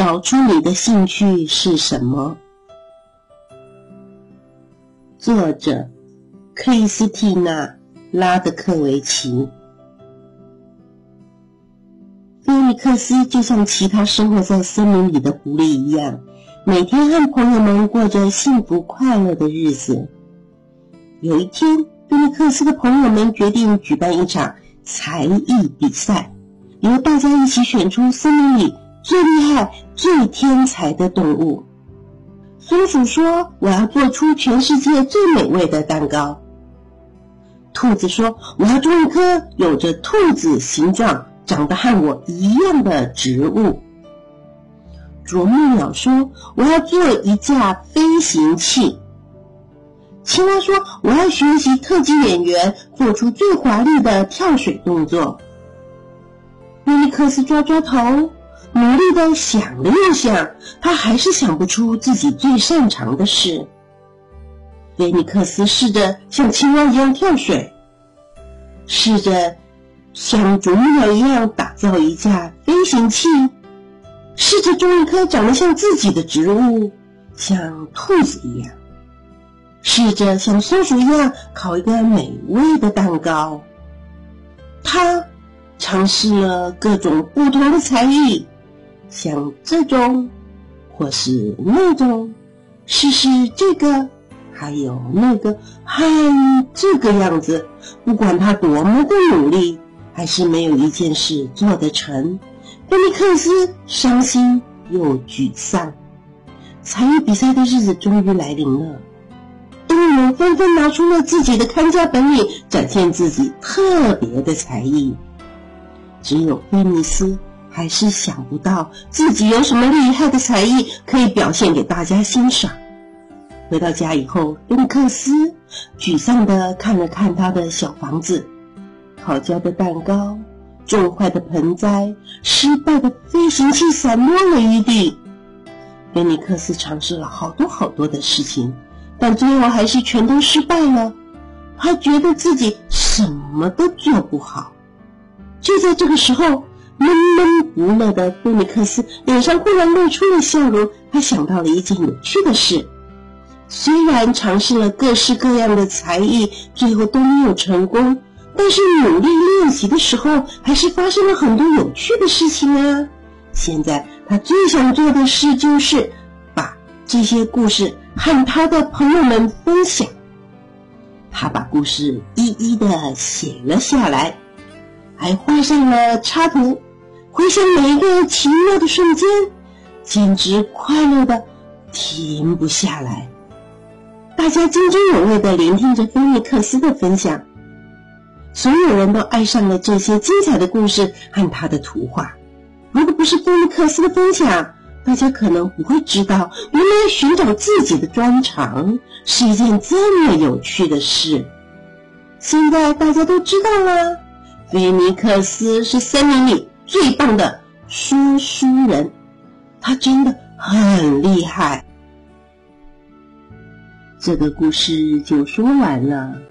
找出你的兴趣是什么。作者：克里斯蒂娜·拉德克维奇。菲尼克斯就像其他生活在森林里的狐狸一样，每天和朋友们过着幸福快乐的日子。有一天，菲尼克斯的朋友们决定举办一场才艺比赛，由大家一起选出森林里。最厉害、最天才的动物，松鼠说：“我要做出全世界最美味的蛋糕。”兔子说：“我要种一棵有着兔子形状、长得和我一样的植物。”啄木鸟说：“我要做一架飞行器。”青蛙说：“我要学习特技演员，做出最华丽的跳水动作。”尼克斯抓抓头。努力的想了又想，他还是想不出自己最擅长的事。菲尼克斯试着像青蛙一样跳水，试着像啄木鸟一样打造一架飞行器，试着种一棵长得像自己的植物，像兔子一样，试着像松鼠一样烤一个美味的蛋糕。他尝试了各种不同的才艺。像这种，或是那种，试试这个，还有那个，嗨，这个样子。不管他多么的努力，还是没有一件事做得成。菲尼克斯伤心又沮丧。才艺比赛的日子终于来临了，动物们纷纷拿出了自己的看家本领，展现自己特别的才艺。只有菲尼斯。还是想不到自己有什么厉害的才艺可以表现给大家欣赏。回到家以后，芬克斯沮丧地看了看他的小房子，烤焦的蛋糕，种坏的盆栽，失败的飞行器散落了一地。菲尼克斯尝试了好多好多的事情，但最后还是全都失败了。他觉得自己什么都做不好。就在这个时候。闷闷不乐的菲尼克斯脸上忽然露出了笑容。他想到了一件有趣的事：虽然尝试了各式各样的才艺，最后都没有成功，但是努力练习的时候，还是发生了很多有趣的事情啊！现在他最想做的事就是把这些故事和他的朋友们分享。他把故事一一的写了下来，还画上了插图。回想每一个奇妙的瞬间，简直快乐的停不下来。大家津津有味的聆听着菲尼克斯的分享，所有人都爱上了这些精彩的故事和他的图画。如果不是菲尼克斯的分享，大家可能不会知道，原来寻找自己的专长是一件这么有趣的事。现在大家都知道了，菲尼克斯是森林里。最棒的说书人，他真的很厉害。这个故事就说完了。